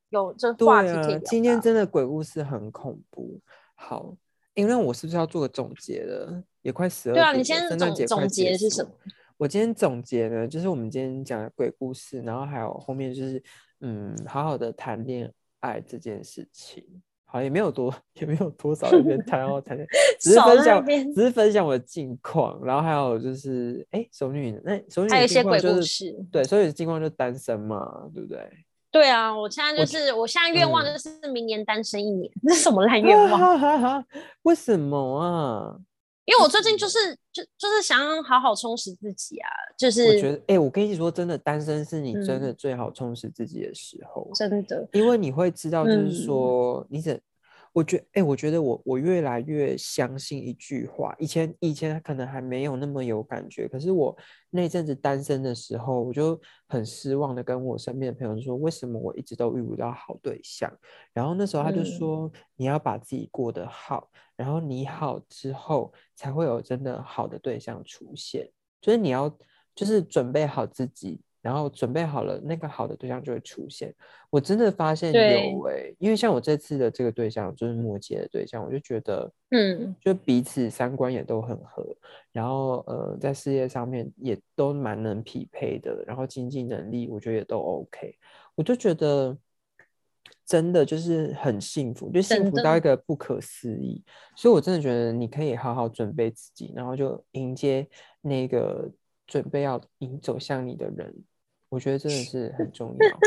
Speaker 1: 有这话题可以
Speaker 2: 今天真的鬼故事很恐怖。好，因为我是不是要做个总结了？也快十二
Speaker 1: 对啊，你先总总结是什么？
Speaker 2: 我今天总结呢，就是我们今天讲的鬼故事，然后还有后面就是嗯，好好的谈恋爱这件事情。好，也没有多，也没有多少人谈哦，谈恋 只是分享，只是分享我的近况，然后还有就是，哎，熟女，那熟女
Speaker 1: 还有一些鬼故
Speaker 2: 事，对，所以近况就单身嘛，对不对？
Speaker 1: 对啊，我现在就是，我现在愿望就是明年单身一年，这是什么烂愿望？
Speaker 2: 为什么啊？
Speaker 1: 因为我最近就是就就是想要好好充实自己啊，就是
Speaker 2: 我觉得哎，我跟你说真的，单身是你真的最好充实自己的时候，
Speaker 1: 真的，
Speaker 2: 因为你会知道，就是说你怎。我觉哎，我觉得我我越来越相信一句话。以前以前可能还没有那么有感觉，可是我那阵子单身的时候，我就很失望的跟我身边的朋友说，为什么我一直都遇不到好对象？然后那时候他就说，你要把自己过得好，然后你好之后才会有真的好的对象出现。就是你要就是准备好自己。然后准备好了，那个好的对象就会出现。我真的发现有哎，因为像我这次的这个对象就是摩羯的对象，我就觉得，嗯，就彼此三观也都很合，然后呃，在事业上面也都蛮能匹配的，然后经济能力我觉得也都 OK，我就觉得真的就是很幸福，就幸福到一个不可思议。所以我真的觉得你可以好好准备自己，然后就迎接那个准备要迎走向你的人。我觉得真的是很重要，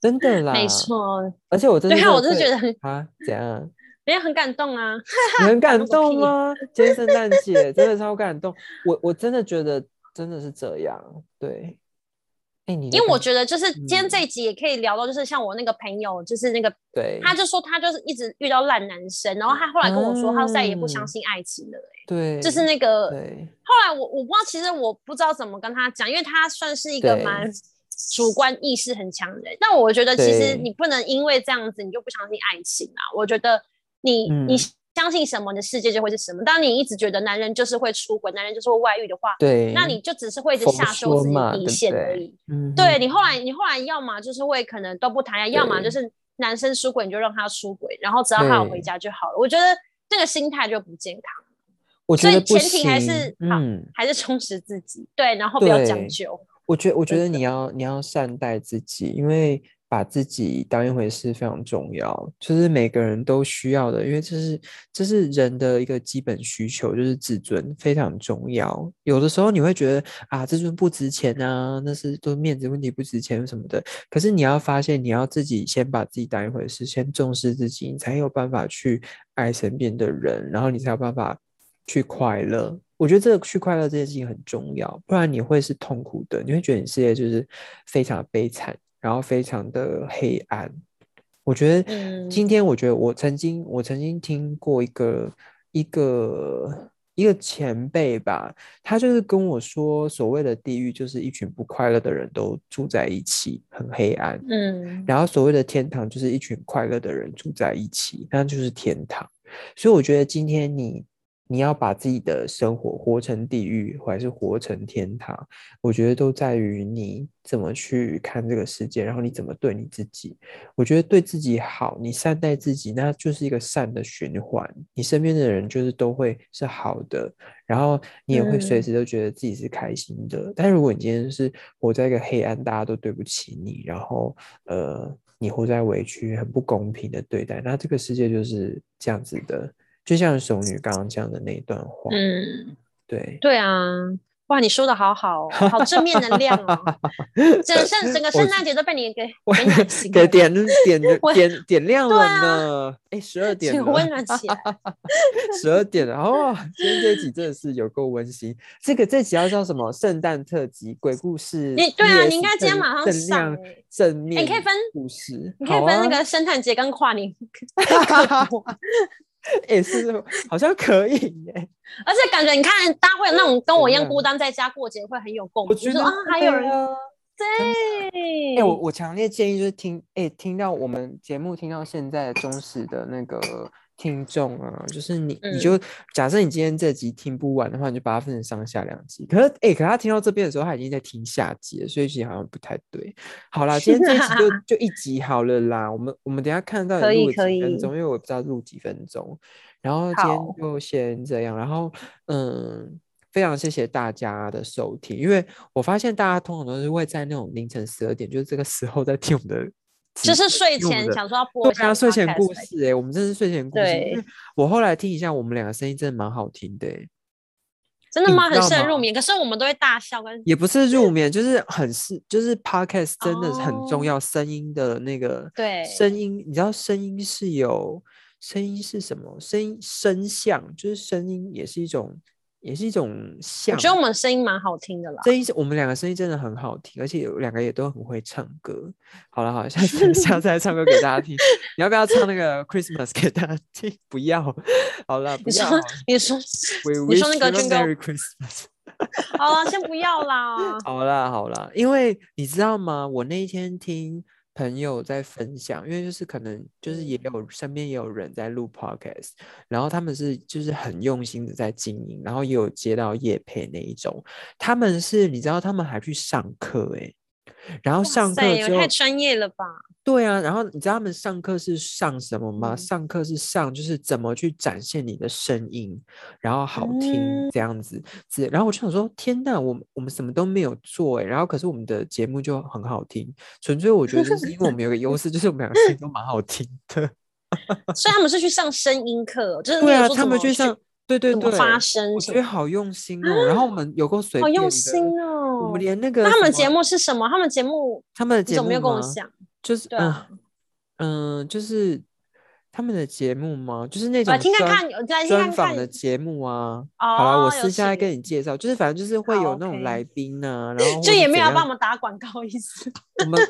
Speaker 2: 真的 啦，
Speaker 1: 没错。
Speaker 2: 而且我真的，
Speaker 1: 对啊，我真的觉得很
Speaker 2: 啊，怎样？
Speaker 1: 也很感动啊，你
Speaker 2: 很感 动吗？今天圣诞节真的 超感动，我我真的觉得真的是这样，对。哎，你
Speaker 1: 因为我觉得就是今天这一集也可以聊到，就是像我那个朋友，就是那个，
Speaker 2: 对，
Speaker 1: 他就说他就是一直遇到烂男生，然后他后来跟我说，他再也不相信爱情了，哎，
Speaker 2: 对，
Speaker 1: 就是那个，
Speaker 2: 对。
Speaker 1: 后来我我不知道，其实我不知道怎么跟他讲，因为他算是一个蛮。主观意识很强的人，但我觉得其实你不能因为这样子你就不相信爱情啊！我觉得你你相信什么，你的世界就会是什么。当你一直觉得男人就是会出轨，男人就是会外遇的话，
Speaker 2: 对，
Speaker 1: 那你就只是会一直下修自己底线而已。对你后来你后来要么就是会可能都不谈，要么就是男生出轨你就让他出轨，然后只要他有回家就好了。我觉得这个心态就不健康。
Speaker 2: 我觉得
Speaker 1: 前提还是嗯，还是充实自己，对，然后不要将就。
Speaker 2: 我觉我觉得你要你要善待自己，因为。把自己当一回事非常重要，就是每个人都需要的，因为这是这是人的一个基本需求，就是自尊非常重要。有的时候你会觉得啊，自尊不值钱啊，那是都面子问题不值钱什么的。可是你要发现，你要自己先把自己当一回事，先重视自己，你才有办法去爱身边的人，然后你才有办法去快乐。我觉得这个去快乐这件事情很重要，不然你会是痛苦的，你会觉得你世界就是非常悲惨。然后非常的黑暗，我觉得今天，我觉得我曾经，我曾经听过一个一个一个前辈吧，他就是跟我说，所谓的地狱就是一群不快乐的人都住在一起，很黑暗。嗯，然后所谓的天堂就是一群快乐的人住在一起，那就是天堂。所以我觉得今天你。你要把自己的生活活成地狱，还是活成天堂？我觉得都在于你怎么去看这个世界，然后你怎么对你自己。我觉得对自己好，你善待自己，那就是一个善的循环。你身边的人就是都会是好的，然后你也会随时都觉得自己是开心的。但如果你今天是活在一个黑暗，大家都对不起你，然后呃，你活在委屈、很不公平的对待，那这个世界就是这样子的。就像熟女刚刚讲的那一段话，嗯，对，
Speaker 1: 对啊，哇，你说的好好，好正面能量哦，整圣整个圣诞节都被你给
Speaker 2: 给 点点点点亮了呢，哎，十二点，
Speaker 1: 温暖起来，
Speaker 2: 十二点了哦，今天这集真的是有够温馨，这个这集要叫什么？圣诞特辑鬼故事，
Speaker 1: 你对啊，你应该今天马上上
Speaker 2: 正面，
Speaker 1: 你可以分
Speaker 2: 故事，
Speaker 1: 你可以分那个圣诞节跟跨年。
Speaker 2: 也是，好像可以耶。
Speaker 1: 而且感觉你看，大家会有那种跟我一样孤单在家过节，会很有共鸣。
Speaker 2: 我觉
Speaker 1: 得啊，还有人
Speaker 2: 对。哎，我我强烈建议就是听，哎，听到我们节目听到现在忠实的那个。听众啊，就是你，你就假设你今天这集听不完的话，你就把它分成上下两集。可是，哎，可他听到这边的时候，他已经在听下集了，所以其实好像不太对。好啦，今天这集就 就一集好了啦。我们我们等下看到录几分钟，因为我不知道录几分钟。然后今天就先这样。然后，嗯，非常谢谢大家的收听，因为我发现大家通常都是会在那种凌晨十二点，就是这个时候在听我们的。
Speaker 1: 就是睡前想说要播
Speaker 2: 对啊，睡前故事哎，我们这是睡前故事。我后来听一下，我们两个声音真的蛮好听的，
Speaker 1: 真的吗？很适合入眠。可是我们都会大笑，跟
Speaker 2: 也不是入眠，就是很是就是 podcast 真的是很重要，声音的那个
Speaker 1: 对
Speaker 2: 声音，你知道声音是有声音是什么？声音声像就是声音也是一种。也是一种像，
Speaker 1: 我觉得我们声音蛮好听的啦。
Speaker 2: 声音，我们两个声音真的很好听，而且有两个也都很会唱歌。好了，好，下次 下次来唱歌给大家听。你要不要唱那个 Christmas 给大家听？不要。好了，
Speaker 1: 你说，你说，你说那个
Speaker 2: Merry Christmas。
Speaker 1: 好了，先不要啦。
Speaker 2: 好啦，好啦，因为你知道吗？我那一天听。朋友在分享，因为就是可能就是也有身边也有人在录 podcast，然后他们是就是很用心的在经营，然后也有接到叶配那一种，他们是你知道他们还去上课哎。然后上课就
Speaker 1: 太专业了吧？
Speaker 2: 对啊，然后你知道他们上课是上什么吗？上课是上就是怎么去展现你的声音，然后好听这样子。是，然后我就想说，天哪，我我们什么都没有做哎，然后可是我们的节目就很好听，纯粹我觉得是因为我们有个优势，就是我们两个声音都蛮好听的。
Speaker 1: 所以他们是去上声音课，就是
Speaker 2: 对啊，他们去上。对对对，
Speaker 1: 发声，
Speaker 2: 我觉得好用心哦。然后我们有够随
Speaker 1: 好用心哦。
Speaker 2: 我们连那个，
Speaker 1: 他们节目是什么？他们节目，
Speaker 2: 他们的节目
Speaker 1: 没有跟我讲，
Speaker 2: 就是嗯嗯，就是。他们的节目吗？就是那种
Speaker 1: 专
Speaker 2: 专访的节目啊。好了，我私下来跟你介绍，就是反正就是会有那种来宾啊，然后
Speaker 1: 就也没有帮我们打广告意思。
Speaker 2: 我们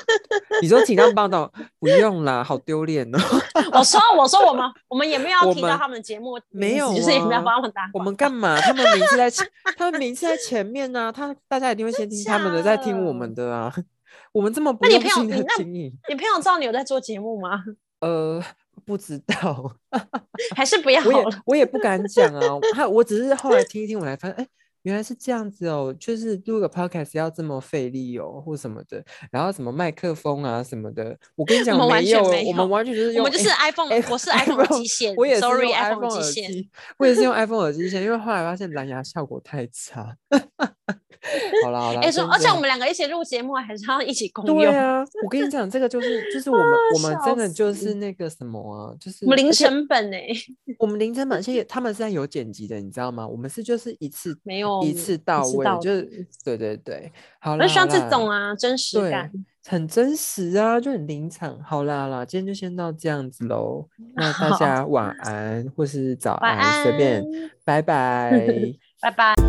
Speaker 2: 你说请他们报道，不用啦，好丢脸哦。
Speaker 1: 我说我说我们我们也没有提到他们节目，
Speaker 2: 没有，
Speaker 1: 就是也没有帮他们打。
Speaker 2: 我们干嘛？他们名字在他们名字在前面呢，他大家一定会先听他们的，再听我们的啊。我们这么不用心的经营，
Speaker 1: 你朋友知道你有在做节目吗？
Speaker 2: 呃。不知道，
Speaker 1: 还是不要
Speaker 2: 我也我也不敢讲啊。他我只是后来听一听，我才发现，哎，原来是这样子哦，就是录个 podcast 要这么费力哦，或什么的，然后什么麦克风啊什么的，我跟你讲，
Speaker 1: 没
Speaker 2: 有，
Speaker 1: 我
Speaker 2: 们完全就是用，
Speaker 1: 我们就是 iPhone，我是 iPhone 机线，
Speaker 2: 我也是
Speaker 1: iPhone
Speaker 2: 耳机，我也是用 iPhone 耳机线，因为后来发现蓝牙效果太差。好啦好啦，
Speaker 1: 哎说，而且我们两个一起录节目，还是要一起共用。
Speaker 2: 对啊，我跟你讲，这个就是就是我们我们真的就是那个什么啊，就是
Speaker 1: 我们零成本哎，
Speaker 2: 我们零成本，而且 他们是在有剪辑的，你知道吗？我们是就是一次
Speaker 1: 没有
Speaker 2: 一次到位，就是对对对，好
Speaker 1: 了，就像这种啊，真实感，
Speaker 2: 很真实啊，就很临场。好啦好啦，今天就先到这样子喽，那大家晚安或是早安，随便，拜拜，
Speaker 1: 拜拜。